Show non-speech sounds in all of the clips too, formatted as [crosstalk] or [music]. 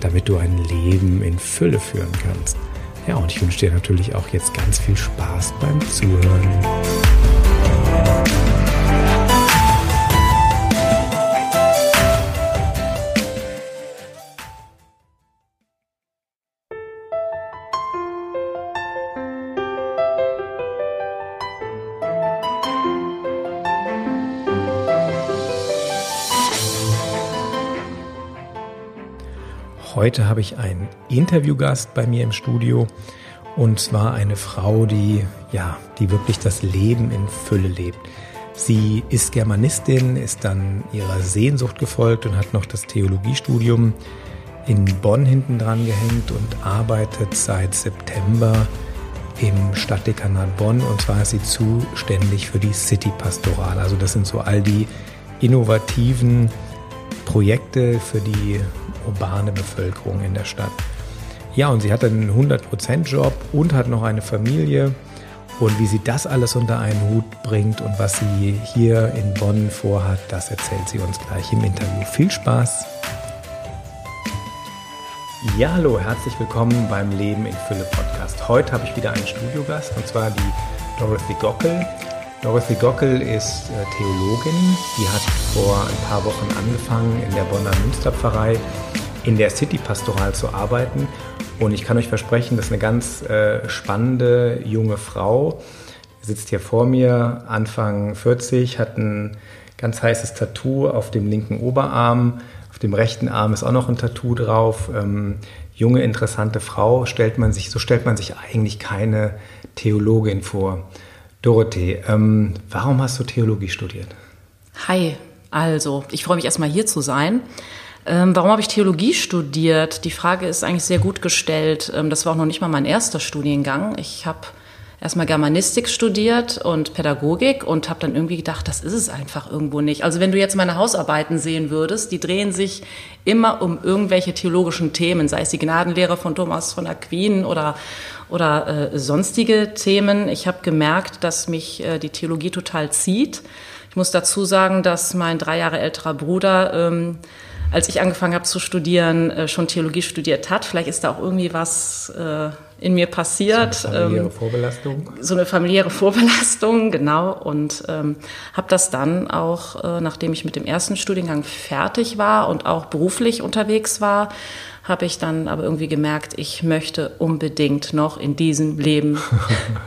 damit du ein Leben in Fülle führen kannst. Ja, und ich wünsche dir natürlich auch jetzt ganz viel Spaß beim Zuhören. Heute habe ich einen Interviewgast bei mir im Studio und zwar eine Frau, die ja, die wirklich das Leben in Fülle lebt. Sie ist Germanistin, ist dann ihrer Sehnsucht gefolgt und hat noch das Theologiestudium in Bonn hinten dran gehängt und arbeitet seit September im Stadtdekanat Bonn und zwar ist sie zuständig für die City Pastoral. Also das sind so all die innovativen Projekte für die urbane Bevölkerung in der Stadt. Ja, und sie hat einen 100%-Job und hat noch eine Familie. Und wie sie das alles unter einen Hut bringt und was sie hier in Bonn vorhat, das erzählt sie uns gleich im Interview. Viel Spaß! Ja, hallo, herzlich willkommen beim Leben in Fülle Podcast. Heute habe ich wieder einen Studiogast und zwar die Dorothy Gockel. Dorothy Gockel ist äh, Theologin. Die hat vor ein paar Wochen angefangen in der Bonner Münsterpfarrei in der City Pastoral zu arbeiten. Und ich kann euch versprechen, das ist eine ganz äh, spannende junge Frau. Sitzt hier vor mir, Anfang 40, hat ein ganz heißes Tattoo auf dem linken Oberarm. Auf dem rechten Arm ist auch noch ein Tattoo drauf. Ähm, junge, interessante Frau, stellt man sich, so stellt man sich eigentlich keine Theologin vor. Dorothee, ähm, warum hast du Theologie studiert? Hi, also ich freue mich erstmal hier zu sein. Ähm, warum habe ich Theologie studiert? Die Frage ist eigentlich sehr gut gestellt. Ähm, das war auch noch nicht mal mein erster Studiengang. Ich habe erstmal Germanistik studiert und Pädagogik und habe dann irgendwie gedacht, das ist es einfach irgendwo nicht. Also wenn du jetzt meine Hausarbeiten sehen würdest, die drehen sich immer um irgendwelche theologischen Themen, sei es die Gnadenlehre von Thomas von Aquin oder oder äh, sonstige Themen. Ich habe gemerkt, dass mich äh, die Theologie total zieht. Ich muss dazu sagen, dass mein drei Jahre älterer Bruder ähm, als ich angefangen habe zu studieren, äh, schon Theologie studiert hat. Vielleicht ist da auch irgendwie was äh, in mir passiert. So eine familiäre ähm, Vorbelastung. So eine familiäre Vorbelastung, genau. Und ähm, habe das dann auch, äh, nachdem ich mit dem ersten Studiengang fertig war und auch beruflich unterwegs war, habe ich dann aber irgendwie gemerkt, ich möchte unbedingt noch in diesem Leben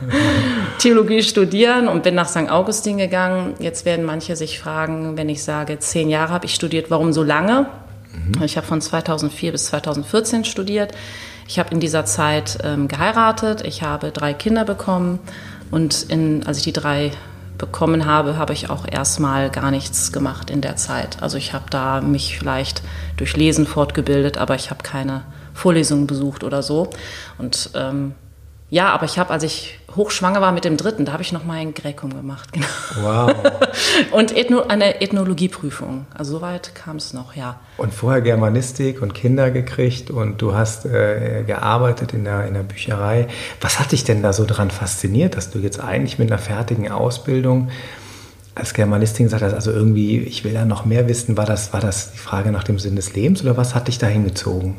[laughs] Theologie studieren und bin nach St. Augustin gegangen. Jetzt werden manche sich fragen, wenn ich sage, zehn Jahre habe ich studiert, warum so lange? Mhm. Ich habe von 2004 bis 2014 studiert. Ich habe in dieser Zeit ähm, geheiratet, ich habe drei Kinder bekommen und in, als ich die drei bekommen habe, habe ich auch erstmal gar nichts gemacht in der Zeit. Also ich habe da mich vielleicht durch Lesen fortgebildet, aber ich habe keine Vorlesungen besucht oder so. Und ähm, ja, aber ich habe, als ich hochschwanger war mit dem dritten, da habe ich noch mal ein Gräkum gemacht. Genau. Wow. [laughs] und Ethno, eine Ethnologieprüfung. Also soweit kam es noch, ja. Und vorher Germanistik und Kinder gekriegt und du hast äh, gearbeitet in der, in der Bücherei. Was hat dich denn da so dran fasziniert, dass du jetzt eigentlich mit einer fertigen Ausbildung als Germanistin gesagt hast, also irgendwie, ich will da noch mehr wissen, war das, war das die Frage nach dem Sinn des Lebens oder was hat dich da hingezogen?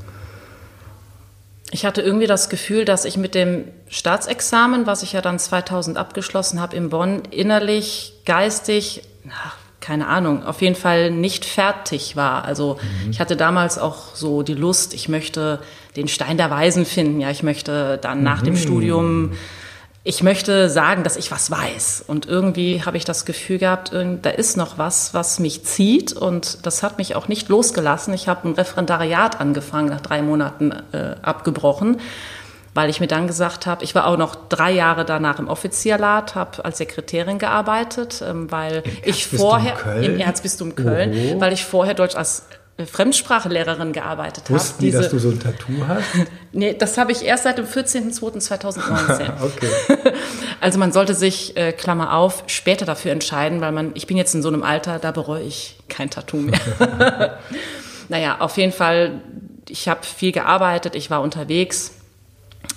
Ich hatte irgendwie das Gefühl, dass ich mit dem Staatsexamen, was ich ja dann 2000 abgeschlossen habe in Bonn, innerlich, geistig, ach, keine Ahnung, auf jeden Fall nicht fertig war. Also mhm. ich hatte damals auch so die Lust, ich möchte den Stein der Weisen finden. Ja, ich möchte dann nach mhm. dem Studium ich möchte sagen, dass ich was weiß. Und irgendwie habe ich das Gefühl gehabt, da ist noch was, was mich zieht. Und das hat mich auch nicht losgelassen. Ich habe ein Referendariat angefangen, nach drei Monaten äh, abgebrochen, weil ich mir dann gesagt habe, ich war auch noch drei Jahre danach im Offizialat, habe als Sekretärin gearbeitet, ähm, weil ich vorher im Erzbistum Köln, Oho. weil ich vorher Deutsch als Fremdsprachenlehrerin gearbeitet habe. Wussten die, dass du so ein Tattoo hast? [laughs] nee, das habe ich erst seit dem 14.02.2019. [laughs] okay. [laughs] Also man sollte sich, äh, Klammer auf, später dafür entscheiden, weil man, ich bin jetzt in so einem Alter, da bereue ich kein Tattoo mehr. naja, auf jeden Fall, ich habe viel gearbeitet, ich war unterwegs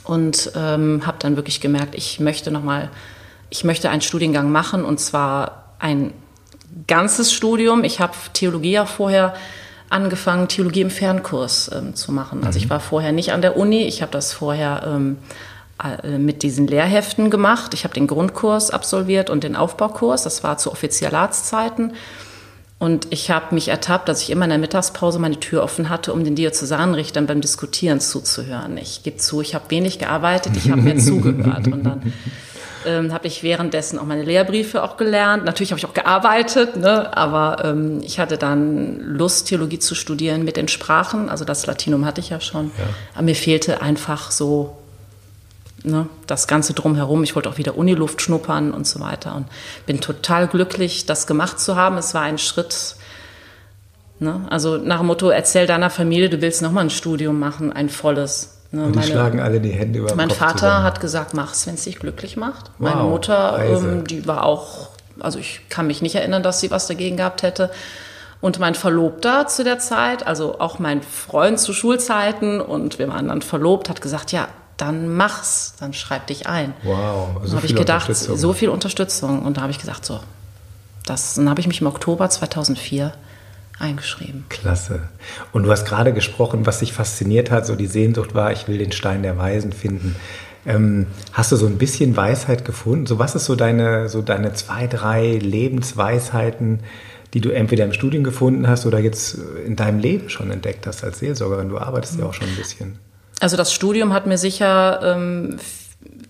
und ähm, habe dann wirklich gemerkt, ich möchte nochmal, ich möchte einen Studiengang machen und zwar ein ganzes Studium. Ich habe Theologie ja vorher angefangen, Theologie im Fernkurs ähm, zu machen. Also ich mhm. war vorher nicht an der Uni, ich habe das vorher ähm, äh, mit diesen Lehrheften gemacht. Ich habe den Grundkurs absolviert und den Aufbaukurs. Das war zu Offizialatszeiten. Und ich habe mich ertappt, dass ich immer in der Mittagspause meine Tür offen hatte, um den Diözesanrichtern beim Diskutieren zuzuhören. Ich gebe zu, ich habe wenig gearbeitet, ich habe mir [laughs] zugehört. Und dann ähm, habe ich währenddessen auch meine Lehrbriefe auch gelernt. Natürlich habe ich auch gearbeitet, ne? aber ähm, ich hatte dann Lust, Theologie zu studieren mit den Sprachen. Also das Latinum hatte ich ja schon. Ja. Aber mir fehlte einfach so ne, das Ganze drumherum. Ich wollte auch wieder Uniluft schnuppern und so weiter. Und bin total glücklich, das gemacht zu haben. Es war ein Schritt, ne? also nach dem Motto, erzähl deiner Familie, du willst nochmal ein Studium machen, ein volles. Ne, und die meine, schlagen alle die Hände über Mein Kopf Vater zusammen. hat gesagt, mach's, wenn es dich glücklich macht. Wow, meine Mutter, ähm, die war auch, also ich kann mich nicht erinnern, dass sie was dagegen gehabt hätte. Und mein Verlobter zu der Zeit, also auch mein Freund zu Schulzeiten und wir waren dann verlobt, hat gesagt, ja, dann mach's, dann schreib dich ein. Wow, so da habe ich gedacht, so viel Unterstützung. Und da habe ich gesagt, so, das, dann habe ich mich im Oktober 2004 eingeschrieben. Klasse. Und du hast gerade gesprochen, was dich fasziniert hat, so die Sehnsucht war, ich will den Stein der Weisen finden. Ähm, hast du so ein bisschen Weisheit gefunden? So was ist so deine, so deine zwei, drei Lebensweisheiten, die du entweder im Studium gefunden hast oder jetzt in deinem Leben schon entdeckt hast als Seelsorgerin? Du arbeitest ja auch schon ein bisschen. Also das Studium hat mir sicher ähm,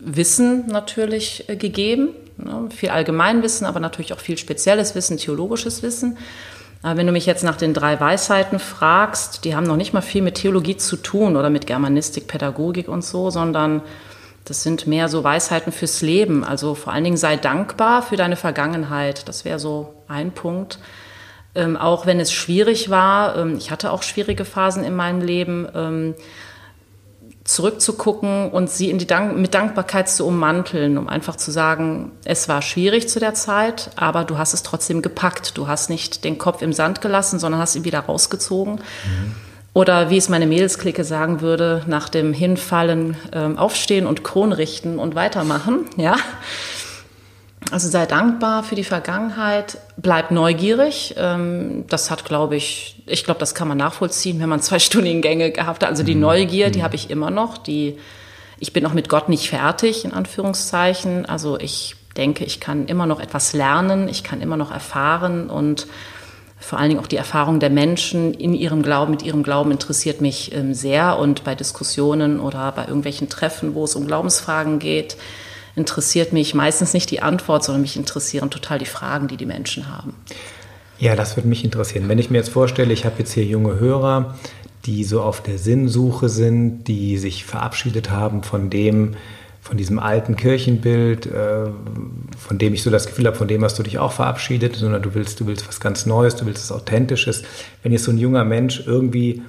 Wissen natürlich äh, gegeben, ne? viel Allgemeinwissen, aber natürlich auch viel spezielles Wissen, theologisches Wissen. Aber wenn du mich jetzt nach den drei Weisheiten fragst, die haben noch nicht mal viel mit Theologie zu tun oder mit Germanistik, Pädagogik und so, sondern das sind mehr so Weisheiten fürs Leben. Also vor allen Dingen sei dankbar für deine Vergangenheit. Das wäre so ein Punkt. Ähm, auch wenn es schwierig war, ähm, ich hatte auch schwierige Phasen in meinem Leben, ähm, zurückzugucken und sie in die Dank mit Dankbarkeit zu ummanteln, um einfach zu sagen, es war schwierig zu der Zeit, aber du hast es trotzdem gepackt. Du hast nicht den Kopf im Sand gelassen, sondern hast ihn wieder rausgezogen. Mhm. Oder wie es meine Mädelsklicke sagen würde, nach dem Hinfallen ähm, aufstehen und Kron richten und weitermachen. Ja. Also sei dankbar für die Vergangenheit, bleib neugierig. Ähm, das hat, glaube ich, ich glaube, das kann man nachvollziehen, wenn man zwei [laughs] Studiengänge gehabt hat. Also die mhm. Neugier, die mhm. habe ich immer noch. Die, ich bin auch mit Gott nicht fertig, in Anführungszeichen. Also ich denke, ich kann immer noch etwas lernen, ich kann immer noch erfahren und vor allen Dingen auch die Erfahrung der Menschen in ihrem Glauben, mit ihrem Glauben interessiert mich ähm, sehr. Und bei Diskussionen oder bei irgendwelchen Treffen, wo es um Glaubensfragen geht, interessiert mich meistens nicht die Antwort, sondern mich interessieren total die Fragen, die die Menschen haben. Ja, das würde mich interessieren. Wenn ich mir jetzt vorstelle, ich habe jetzt hier junge Hörer, die so auf der Sinnsuche sind, die sich verabschiedet haben von dem, von diesem alten Kirchenbild, äh, von dem ich so das Gefühl habe, von dem hast du dich auch verabschiedet, sondern du willst, du willst was ganz Neues, du willst was Authentisches. Wenn jetzt so ein junger Mensch irgendwie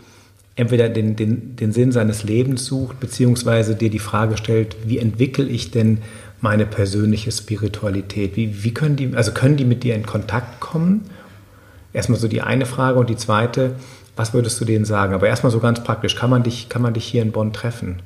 entweder den, den, den Sinn seines Lebens sucht, beziehungsweise dir die Frage stellt, wie entwickle ich denn meine persönliche Spiritualität? Wie, wie können die, also können die mit dir in Kontakt kommen? Erstmal so die eine Frage und die zweite, was würdest du denen sagen? Aber erstmal so ganz praktisch, kann man dich, kann man dich hier in Bonn treffen?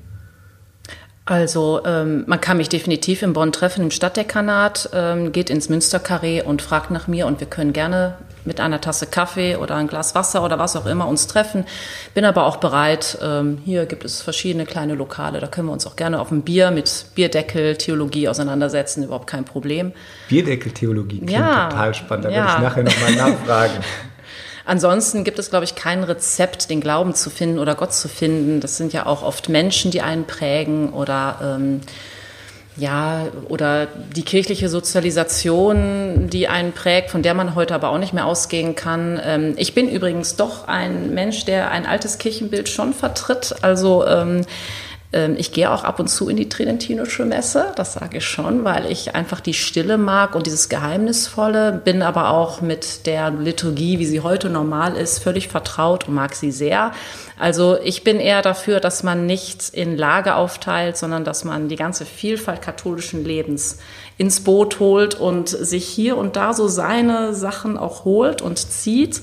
Also ähm, man kann mich definitiv in Bonn treffen im Stadtdekanat, ähm, geht ins Münsterkarree und fragt nach mir und wir können gerne mit einer Tasse Kaffee oder ein Glas Wasser oder was auch immer uns treffen. Bin aber auch bereit, ähm, hier gibt es verschiedene kleine Lokale, da können wir uns auch gerne auf ein Bier mit Bierdeckel, Theologie auseinandersetzen, überhaupt kein Problem. Bierdeckel, Theologie, klingt ja, total spannend, da ja. werde ich nachher nochmal nachfragen. [laughs] Ansonsten gibt es, glaube ich, kein Rezept, den Glauben zu finden oder Gott zu finden. Das sind ja auch oft Menschen, die einen prägen oder ähm, ja, oder die kirchliche Sozialisation, die einen prägt, von der man heute aber auch nicht mehr ausgehen kann. Ähm, ich bin übrigens doch ein Mensch, der ein altes Kirchenbild schon vertritt. Also ähm, ich gehe auch ab und zu in die Tridentinische Messe, das sage ich schon, weil ich einfach die Stille mag und dieses Geheimnisvolle, bin aber auch mit der Liturgie, wie sie heute normal ist, völlig vertraut und mag sie sehr. Also ich bin eher dafür, dass man nicht in Lage aufteilt, sondern dass man die ganze Vielfalt katholischen Lebens ins Boot holt und sich hier und da so seine Sachen auch holt und zieht.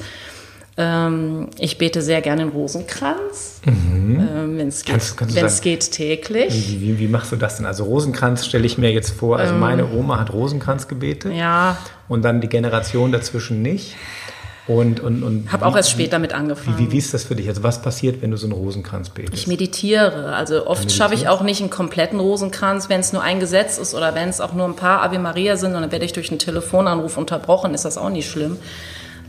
Ähm, ich bete sehr gerne den Rosenkranz, mhm. ähm, wenn es geht, kannst, kannst geht täglich. Wie, wie, wie, machst du das denn? Also Rosenkranz stelle ich mir jetzt vor, also ähm, meine Oma hat Rosenkranz gebetet ja. und dann die Generation dazwischen nicht. Und, und, und habe auch erst später mit angefangen. Wie, wie, ist das für dich? Also was passiert, wenn du so einen Rosenkranz betest? Ich meditiere. Also oft schaffe ich auch nicht einen kompletten Rosenkranz, wenn es nur ein Gesetz ist oder wenn es auch nur ein paar Ave Maria sind und dann werde ich durch einen Telefonanruf unterbrochen, ist das auch nicht schlimm.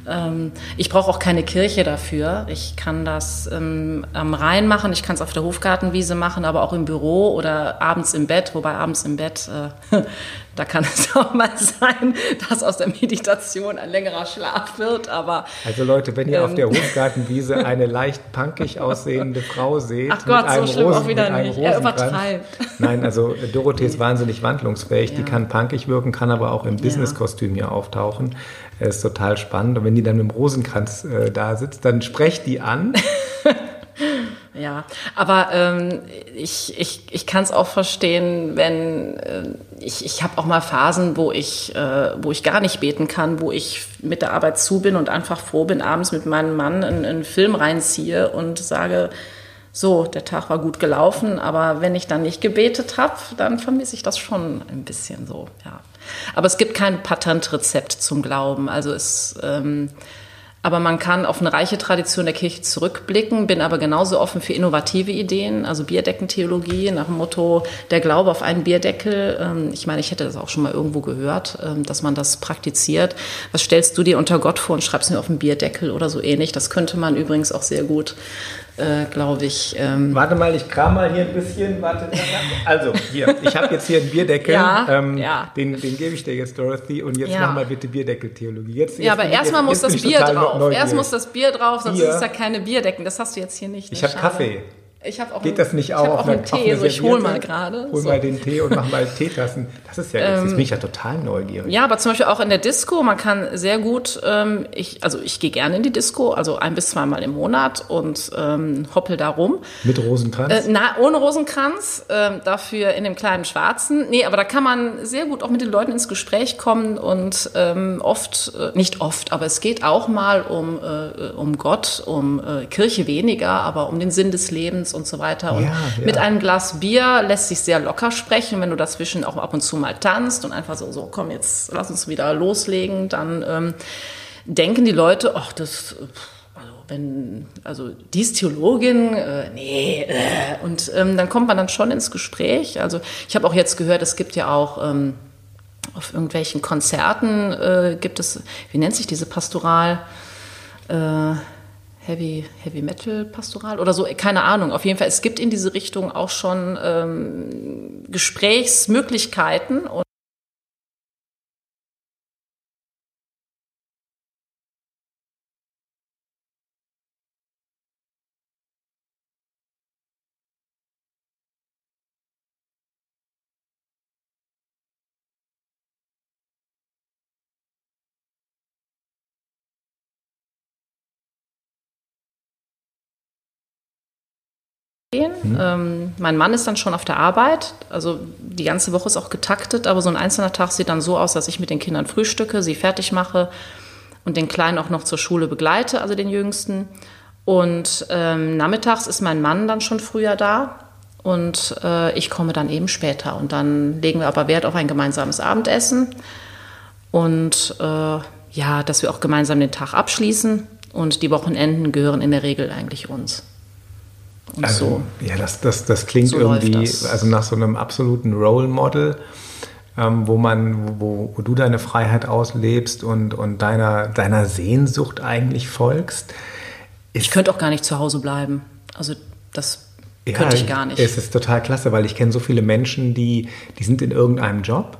Ähm, ich brauche auch keine Kirche dafür. Ich kann das ähm, am Rhein machen, ich kann es auf der Hofgartenwiese machen, aber auch im Büro oder abends im Bett, wobei abends im Bett, äh, [laughs] da kann es [laughs] auch mal sein, dass aus der Meditation ein längerer Schlaf wird. Aber also Leute, wenn ihr ähm, auf der [laughs] Hofgartenwiese eine leicht punkig aussehende Frau seht, ach Gott, mit einem so schlimm Rosen, auch wieder nicht. Er übertreibt. [laughs] Nein, also Dorothee ist wahnsinnig wandlungsfähig. Ja. Die kann punkig wirken, kann aber auch im Businesskostüm hier auftauchen. Das ist total spannend. Und wenn die dann mit dem Rosenkranz äh, da sitzt, dann sprecht die an. ja, aber ähm, ich, ich, ich kann es auch verstehen, wenn äh, ich, ich habe auch mal Phasen, wo ich, äh, wo ich gar nicht beten kann, wo ich mit der Arbeit zu bin und einfach froh bin, abends mit meinem Mann einen, einen Film reinziehe und sage, so, der Tag war gut gelaufen, aber wenn ich dann nicht gebetet habe, dann vermisse ich das schon ein bisschen so, ja. Aber es gibt kein Patentrezept zum Glauben. Also es, ähm, aber man kann auf eine reiche Tradition der Kirche zurückblicken, bin aber genauso offen für innovative Ideen, also Bierdeckentheologie nach dem Motto der Glaube auf einen Bierdeckel. Ähm, ich meine, ich hätte das auch schon mal irgendwo gehört, ähm, dass man das praktiziert. Was stellst du dir unter Gott vor und schreibst mir auf einen Bierdeckel oder so ähnlich? Das könnte man übrigens auch sehr gut äh, glaube ich. Ähm Warte mal, ich kram mal hier ein bisschen. Warte, also, hier, ich habe jetzt hier einen Bierdeckel. Ja, ähm, ja. Den, den gebe ich dir jetzt, Dorothy. Und jetzt ja. mach mal bitte Bierdeckeltheologie. Jetzt, ja, aber erstmal muss das Bier drauf. Erst muss das Bier drauf, sonst hier. ist ja keine Bierdecken. Das hast du jetzt hier nicht. Ich habe Kaffee. Ich auch Geht das nicht auch? Ich habe auch einen Tee, so ich hole mal gerade. Hol so. mal den Tee und mach mal [laughs] Teetassen. Das ist ja, jetzt, ähm, bin ich ja total neugierig. Ja, aber zum Beispiel auch in der Disco, man kann sehr gut, ähm, ich, also ich gehe gerne in die Disco, also ein bis zweimal im Monat und ähm, hoppel da rum. Mit Rosenkranz? Äh, na, ohne Rosenkranz, äh, dafür in dem kleinen Schwarzen. Nee, aber da kann man sehr gut auch mit den Leuten ins Gespräch kommen und ähm, oft, äh, nicht oft, aber es geht auch mal um, äh, um Gott, um äh, Kirche weniger, aber um den Sinn des Lebens Lebens und so weiter. Und ja, ja. mit einem Glas Bier lässt sich sehr locker sprechen. Wenn du dazwischen auch ab und zu mal tanzt und einfach so, so komm, jetzt lass uns wieder loslegen, dann ähm, denken die Leute, ach, das also wenn, also die ist Theologin, äh, nee, äh, und ähm, dann kommt man dann schon ins Gespräch. Also ich habe auch jetzt gehört, es gibt ja auch ähm, auf irgendwelchen Konzerten äh, gibt es, wie nennt sich diese Pastoral? Äh, Heavy, Heavy Metal Pastoral oder so, keine Ahnung. Auf jeden Fall, es gibt in diese Richtung auch schon ähm, Gesprächsmöglichkeiten. Und Mhm. Ähm, mein Mann ist dann schon auf der Arbeit, also die ganze Woche ist auch getaktet, aber so ein einzelner Tag sieht dann so aus, dass ich mit den Kindern frühstücke, sie fertig mache und den Kleinen auch noch zur Schule begleite, also den Jüngsten. Und ähm, nachmittags ist mein Mann dann schon früher da und äh, ich komme dann eben später. Und dann legen wir aber Wert auf ein gemeinsames Abendessen und äh, ja, dass wir auch gemeinsam den Tag abschließen. Und die Wochenenden gehören in der Regel eigentlich uns. Und also, so. Ja, das, das, das klingt so irgendwie also nach so einem absoluten Role Model, ähm, wo man, wo, wo du deine Freiheit auslebst und, und deiner, deiner Sehnsucht eigentlich folgst. ich könnte auch gar nicht zu Hause bleiben. Also das ja, könnte ich gar nicht. Es ist total klasse, weil ich kenne so viele Menschen, die, die sind in irgendeinem Job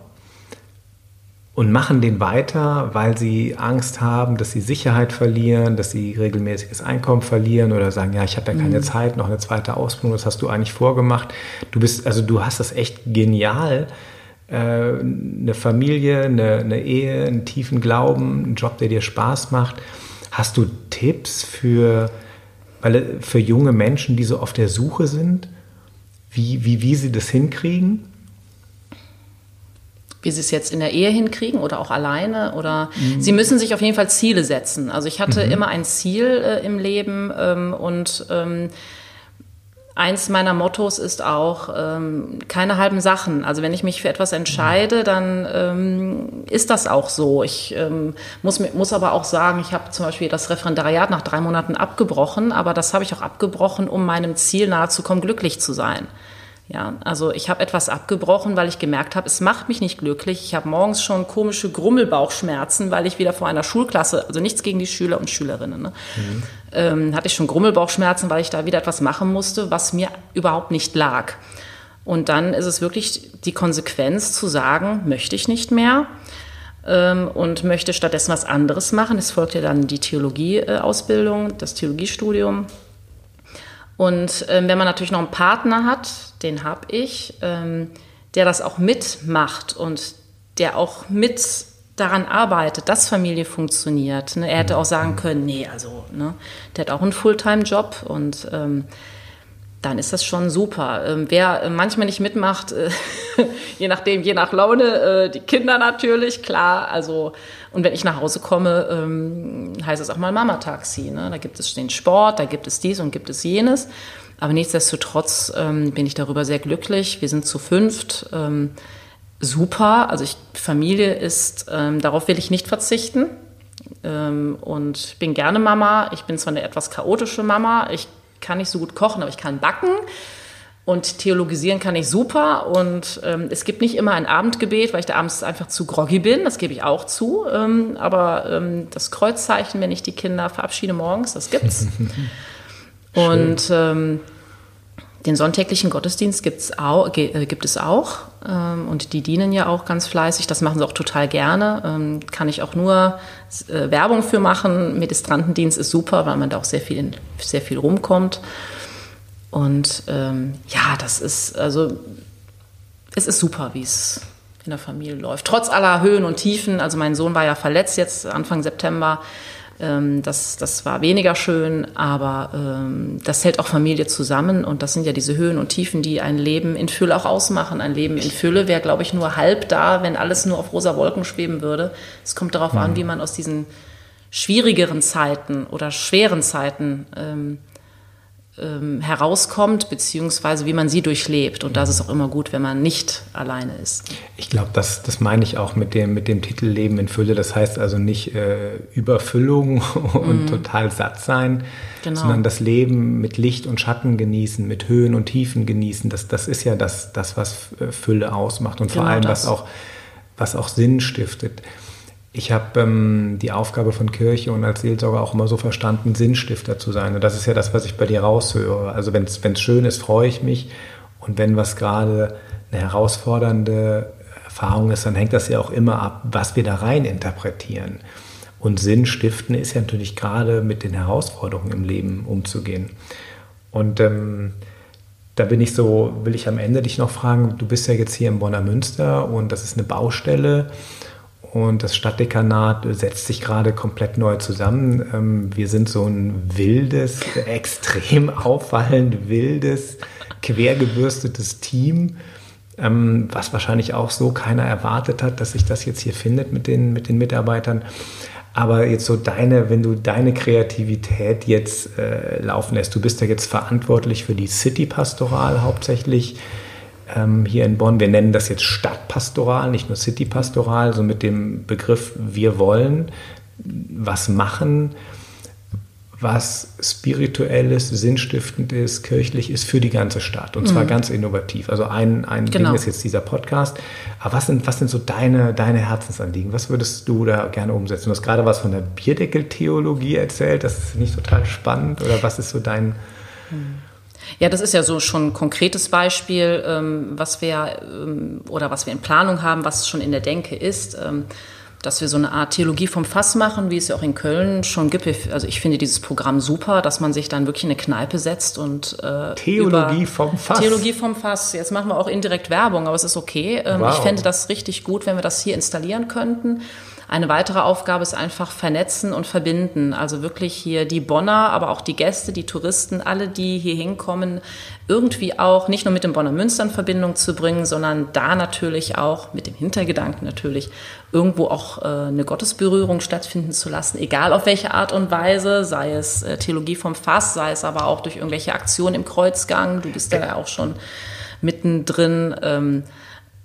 und machen den weiter, weil sie Angst haben, dass sie Sicherheit verlieren, dass sie regelmäßiges Einkommen verlieren oder sagen, ja, ich habe ja keine mhm. Zeit, noch eine zweite Ausbildung, das hast du eigentlich vorgemacht. Du bist, also du hast das echt genial, äh, eine Familie, eine, eine Ehe, einen tiefen Glauben, einen Job, der dir Spaß macht. Hast du Tipps für, weil, für junge Menschen, die so auf der Suche sind, wie, wie, wie sie das hinkriegen? Wie sie es jetzt in der Ehe hinkriegen oder auch alleine oder mhm. sie müssen sich auf jeden Fall Ziele setzen. Also ich hatte mhm. immer ein Ziel äh, im Leben ähm, und ähm, eins meiner Mottos ist auch ähm, keine halben Sachen. Also wenn ich mich für etwas entscheide, dann ähm, ist das auch so. Ich ähm, muss, muss aber auch sagen, ich habe zum Beispiel das Referendariat nach drei Monaten abgebrochen, aber das habe ich auch abgebrochen, um meinem Ziel nahezukommen, glücklich zu sein. Ja, also ich habe etwas abgebrochen, weil ich gemerkt habe, es macht mich nicht glücklich. Ich habe morgens schon komische Grummelbauchschmerzen, weil ich wieder vor einer Schulklasse, also nichts gegen die Schüler und Schülerinnen, ne, mhm. ähm, hatte ich schon Grummelbauchschmerzen, weil ich da wieder etwas machen musste, was mir überhaupt nicht lag. Und dann ist es wirklich die Konsequenz zu sagen, möchte ich nicht mehr ähm, und möchte stattdessen was anderes machen. Es folgt ja dann die Theologieausbildung, das Theologiestudium. Und ähm, wenn man natürlich noch einen Partner hat, den habe ich, ähm, der das auch mitmacht und der auch mit daran arbeitet, dass Familie funktioniert. Ne? Er hätte auch sagen können, nee, also, ne? der hat auch einen Fulltime-Job und ähm, dann ist das schon super. Ähm, wer äh, manchmal nicht mitmacht, äh, [laughs] je nachdem, je nach Laune, äh, die Kinder natürlich, klar. Also, und wenn ich nach Hause komme, ähm, heißt es auch mal Mama-Taxi. Ne? Da gibt es den Sport, da gibt es dies und gibt es jenes. Aber nichtsdestotrotz ähm, bin ich darüber sehr glücklich. Wir sind zu fünft. Ähm, super. Also ich, Familie ist, ähm, darauf will ich nicht verzichten. Ähm, und bin gerne Mama. Ich bin zwar eine etwas chaotische Mama. Ich kann nicht so gut kochen, aber ich kann backen. Und theologisieren kann ich super. Und ähm, es gibt nicht immer ein Abendgebet, weil ich da abends einfach zu groggy bin. Das gebe ich auch zu. Ähm, aber das Kreuzzeichen, wenn ich die Kinder verabschiede morgens, das gibt's. [laughs] Und ähm, den sonntäglichen Gottesdienst gibt's auch, äh, gibt es auch. Ähm, und die dienen ja auch ganz fleißig. Das machen sie auch total gerne. Ähm, kann ich auch nur äh, Werbung für machen. Ministrantendienst ist super, weil man da auch sehr viel, sehr viel rumkommt. Und ähm, ja, das ist, also, es ist super, wie es in der Familie läuft. Trotz aller Höhen und Tiefen. Also mein Sohn war ja verletzt jetzt Anfang September. Ähm, das, das war weniger schön, aber ähm, das hält auch Familie zusammen und das sind ja diese Höhen und Tiefen, die ein Leben in Fülle auch ausmachen. Ein Leben in Fülle wäre, glaube ich, nur halb da, wenn alles nur auf rosa Wolken schweben würde. Es kommt darauf mhm. an, wie man aus diesen schwierigeren Zeiten oder schweren Zeiten ähm, ähm, herauskommt, beziehungsweise wie man sie durchlebt. Und das ist auch immer gut, wenn man nicht alleine ist. Ich glaube, das, das meine ich auch mit dem, mit dem Titel Leben in Fülle. Das heißt also nicht äh, Überfüllung [laughs] und mm. total satt sein, genau. sondern das Leben mit Licht und Schatten genießen, mit Höhen und Tiefen genießen. Das, das ist ja das, das, was äh, Fülle ausmacht und genau vor allem, das. was auch, was auch Sinn stiftet. Ich habe ähm, die Aufgabe von Kirche und als Seelsorger auch immer so verstanden, Sinnstifter zu sein. Und das ist ja das, was ich bei dir raushöre. Also wenn es schön ist, freue ich mich. Und wenn was gerade eine herausfordernde Erfahrung ist, dann hängt das ja auch immer ab, was wir da rein interpretieren. Und Sinn stiften ist ja natürlich gerade mit den Herausforderungen im Leben umzugehen. Und ähm, da bin ich so, will ich am Ende dich noch fragen, du bist ja jetzt hier im Bonner Münster und das ist eine Baustelle und das Stadtdekanat setzt sich gerade komplett neu zusammen. Ähm, wir sind so ein wildes, [laughs] extrem auffallend wildes, quergebürstetes Team, ähm, was wahrscheinlich auch so keiner erwartet hat, dass sich das jetzt hier findet mit den, mit den Mitarbeitern. Aber jetzt so deine, wenn du deine Kreativität jetzt äh, laufen lässt, du bist ja jetzt verantwortlich für die City-Pastoral hauptsächlich ähm, hier in Bonn. Wir nennen das jetzt Stadtpastoral, nicht nur Citypastoral, so mit dem Begriff wir wollen was machen, was spirituelles, sinnstiftend ist, kirchlich ist für die ganze Stadt. Und zwar mhm. ganz innovativ. Also ein, ein genau. Ding ist jetzt dieser Podcast. Aber was sind, was sind so deine, deine Herzensanliegen? Was würdest du da gerne umsetzen? Du hast gerade was von der Bierdeckeltheologie erzählt. Das ist nicht total spannend. Oder was ist so dein... Mhm. Ja, das ist ja so schon ein konkretes Beispiel, ähm, was wir ähm, oder was wir in Planung haben, was schon in der Denke ist. Ähm, dass wir so eine Art Theologie vom Fass machen, wie es ja auch in Köln schon gibt. Also ich finde dieses Programm super, dass man sich dann wirklich in eine Kneipe setzt und äh, Theologie vom Fass. Theologie vom Fass. Jetzt machen wir auch indirekt Werbung, aber es ist okay. Ähm, wow. Ich fände das richtig gut, wenn wir das hier installieren könnten. Eine weitere Aufgabe ist einfach vernetzen und verbinden. Also wirklich hier die Bonner, aber auch die Gäste, die Touristen, alle, die hier hinkommen, irgendwie auch nicht nur mit dem Bonner Münster in Verbindung zu bringen, sondern da natürlich auch mit dem Hintergedanken natürlich irgendwo auch äh, eine Gottesberührung stattfinden zu lassen, egal auf welche Art und Weise, sei es äh, Theologie vom Fass, sei es aber auch durch irgendwelche Aktionen im Kreuzgang. Du bist ja auch schon mittendrin. Ähm,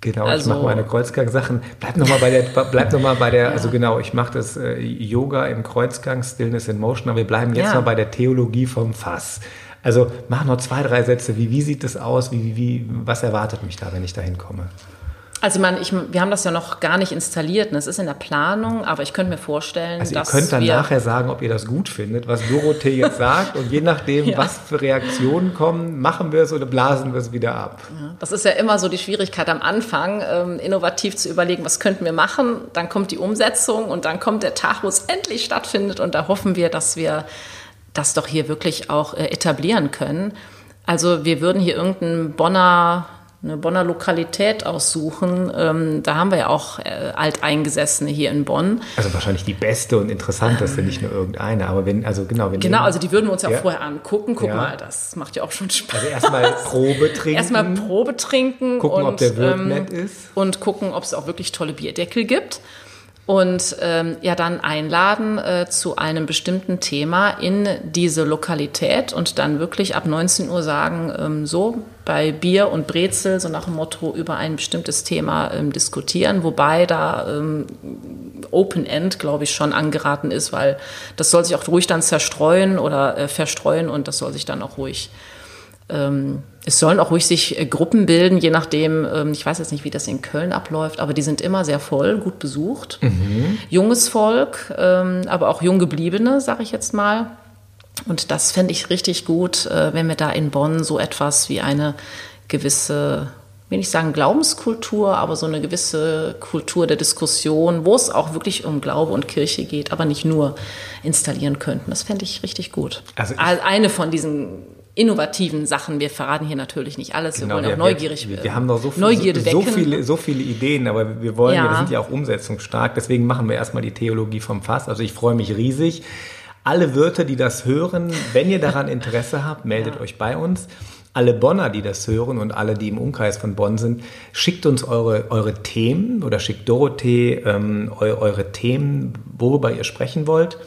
Genau, also, ich mache meine Kreuzgang-Sachen. Bleib nochmal bei der, bleib noch mal bei der, [laughs] ja. also genau, ich mache das äh, Yoga im Kreuzgang, Stillness in Motion, aber wir bleiben jetzt ja. mal bei der Theologie vom Fass. Also mach noch zwei, drei Sätze. Wie, wie sieht das aus? Wie, wie, was erwartet mich da, wenn ich da hinkomme? Also man, ich, wir haben das ja noch gar nicht installiert. Es ist in der Planung, aber ich könnte mir vorstellen, also dass ihr könnt dann nachher sagen, ob ihr das gut findet, was Dorothee jetzt sagt. Und je nachdem, [laughs] ja. was für Reaktionen kommen, machen wir es oder blasen wir es wieder ab. Ja, das ist ja immer so die Schwierigkeit am Anfang, ähm, innovativ zu überlegen, was könnten wir machen. Dann kommt die Umsetzung und dann kommt der Tag, wo es endlich stattfindet. Und da hoffen wir, dass wir das doch hier wirklich auch äh, etablieren können. Also wir würden hier irgendeinen Bonner eine Bonner Lokalität aussuchen. Ähm, da haben wir ja auch äh, Alteingesessene hier in Bonn. Also wahrscheinlich die beste und interessanteste, ähm, nicht nur irgendeine. Aber wenn, also genau, wenn Genau, also die würden wir uns ja, ja. auch vorher angucken. Guck ja. mal, das macht ja auch schon Spaß. Also erstmal Probe trinken. Erstmal Probe trinken. Gucken, und, ob der Wirt ähm, nett ist. Und gucken, ob es auch wirklich tolle Bierdeckel gibt und ähm, ja dann einladen äh, zu einem bestimmten Thema in diese Lokalität und dann wirklich ab 19 Uhr sagen, ähm, so bei Bier und Brezel, so nach dem Motto über ein bestimmtes Thema ähm, diskutieren, wobei da ähm, Open End, glaube ich, schon angeraten ist, weil das soll sich auch ruhig dann zerstreuen oder äh, verstreuen und das soll sich dann auch ruhig ähm, es sollen auch ruhig sich äh, Gruppen bilden, je nachdem, ähm, ich weiß jetzt nicht, wie das in Köln abläuft, aber die sind immer sehr voll, gut besucht. Mhm. Junges Volk, ähm, aber auch jung gebliebene, sage ich jetzt mal. Und das fände ich richtig gut, äh, wenn wir da in Bonn so etwas wie eine gewisse, will ich sagen Glaubenskultur, aber so eine gewisse Kultur der Diskussion, wo es auch wirklich um Glaube und Kirche geht, aber nicht nur installieren könnten. Das fände ich richtig gut. Also eine von diesen innovativen Sachen. Wir verraten hier natürlich nicht alles. Genau, wir wollen auch neugierig werden. Wir, wir, haben noch so, viel, so, viele, so viele Ideen, aber wir wollen, ja. wir sind ja auch umsetzungsstark. Deswegen machen wir erstmal die Theologie vom Fass. Also ich freue mich riesig. Alle Wirte, die das hören, wenn ihr daran Interesse habt, [laughs] meldet ja. euch bei uns. Alle Bonner, die das hören und alle, die im Umkreis von Bonn sind, schickt uns eure, eure Themen oder schickt Dorothee ähm, eu, eure Themen, worüber ihr sprechen wollt.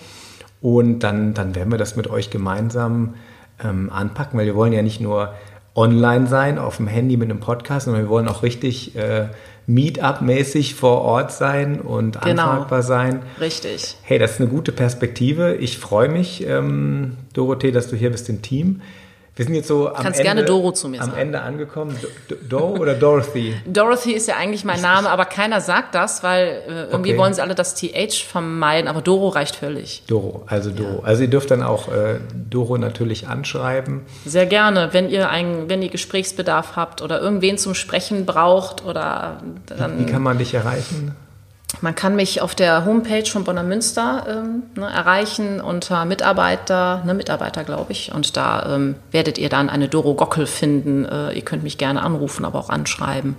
Und dann, dann werden wir das mit euch gemeinsam ähm, anpacken, weil wir wollen ja nicht nur online sein, auf dem Handy mit einem Podcast, sondern wir wollen auch richtig äh, Meetup-mäßig vor Ort sein und genau. antragbar sein. Richtig. Hey, das ist eine gute Perspektive. Ich freue mich, ähm, Dorothee, dass du hier bist im Team. Wir sind jetzt so am, Kannst Ende, gerne Doro zu mir am sagen. Ende angekommen. Do, Do oder Dorothy? [laughs] Dorothy ist ja eigentlich mein Name, aber keiner sagt das, weil äh, irgendwie okay. wollen sie alle das TH vermeiden, aber Doro reicht völlig. Doro, also Doro. Ja. Also ihr dürft dann auch äh, Doro natürlich anschreiben. Sehr gerne, wenn ihr einen, wenn ihr Gesprächsbedarf habt oder irgendwen zum Sprechen braucht oder dann. Wie, wie kann man dich erreichen? Man kann mich auf der Homepage von Bonner Münster ähm, ne, erreichen unter Mitarbeiter, ne, Mitarbeiter glaube ich. Und da ähm, werdet ihr dann eine Doro Gockel finden. Äh, ihr könnt mich gerne anrufen, aber auch anschreiben.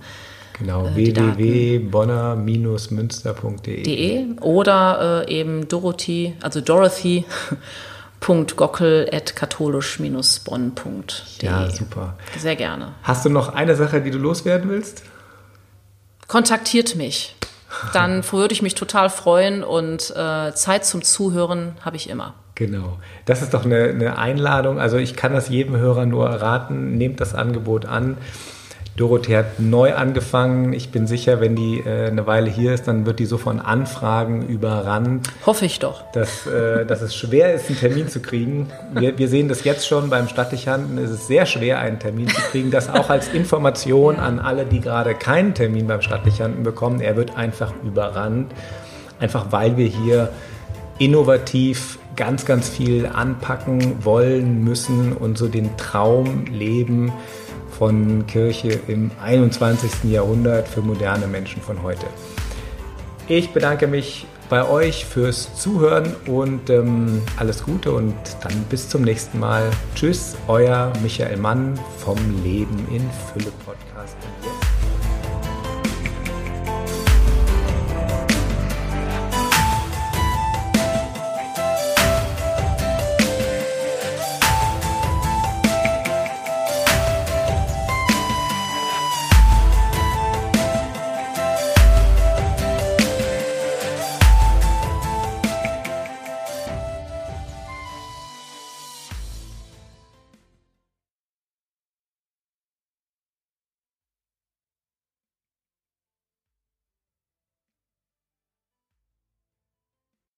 Genau, äh, www.bonner-münster.de oder äh, eben Dorothy, also Dorothy. [laughs] katholisch-bonn.de. Ja, super. Sehr gerne. Hast du noch eine Sache, die du loswerden willst? Kontaktiert mich dann würde ich mich total freuen und äh, Zeit zum Zuhören habe ich immer. Genau. Das ist doch eine, eine, Einladung. Also ich kann das jedem Hörer nur raten. Nehmt das Angebot an. Dorothee hat neu angefangen. Ich bin sicher, wenn die äh, eine Weile hier ist, dann wird die so von Anfragen überrannt. Hoffe ich doch. Dass, äh, dass es schwer ist, einen Termin zu kriegen. Wir, wir sehen das jetzt schon beim Stadtlichanten. Es ist sehr schwer, einen Termin zu kriegen. Das auch als Information an alle, die gerade keinen Termin beim Stadtlichanten bekommen. Er wird einfach überrannt. Einfach weil wir hier innovativ ganz, ganz viel anpacken wollen, müssen und so den Traum leben von Kirche im 21. Jahrhundert für moderne Menschen von heute. Ich bedanke mich bei euch fürs Zuhören und ähm, alles Gute und dann bis zum nächsten Mal. Tschüss, euer Michael Mann vom Leben in Fülle Podcast.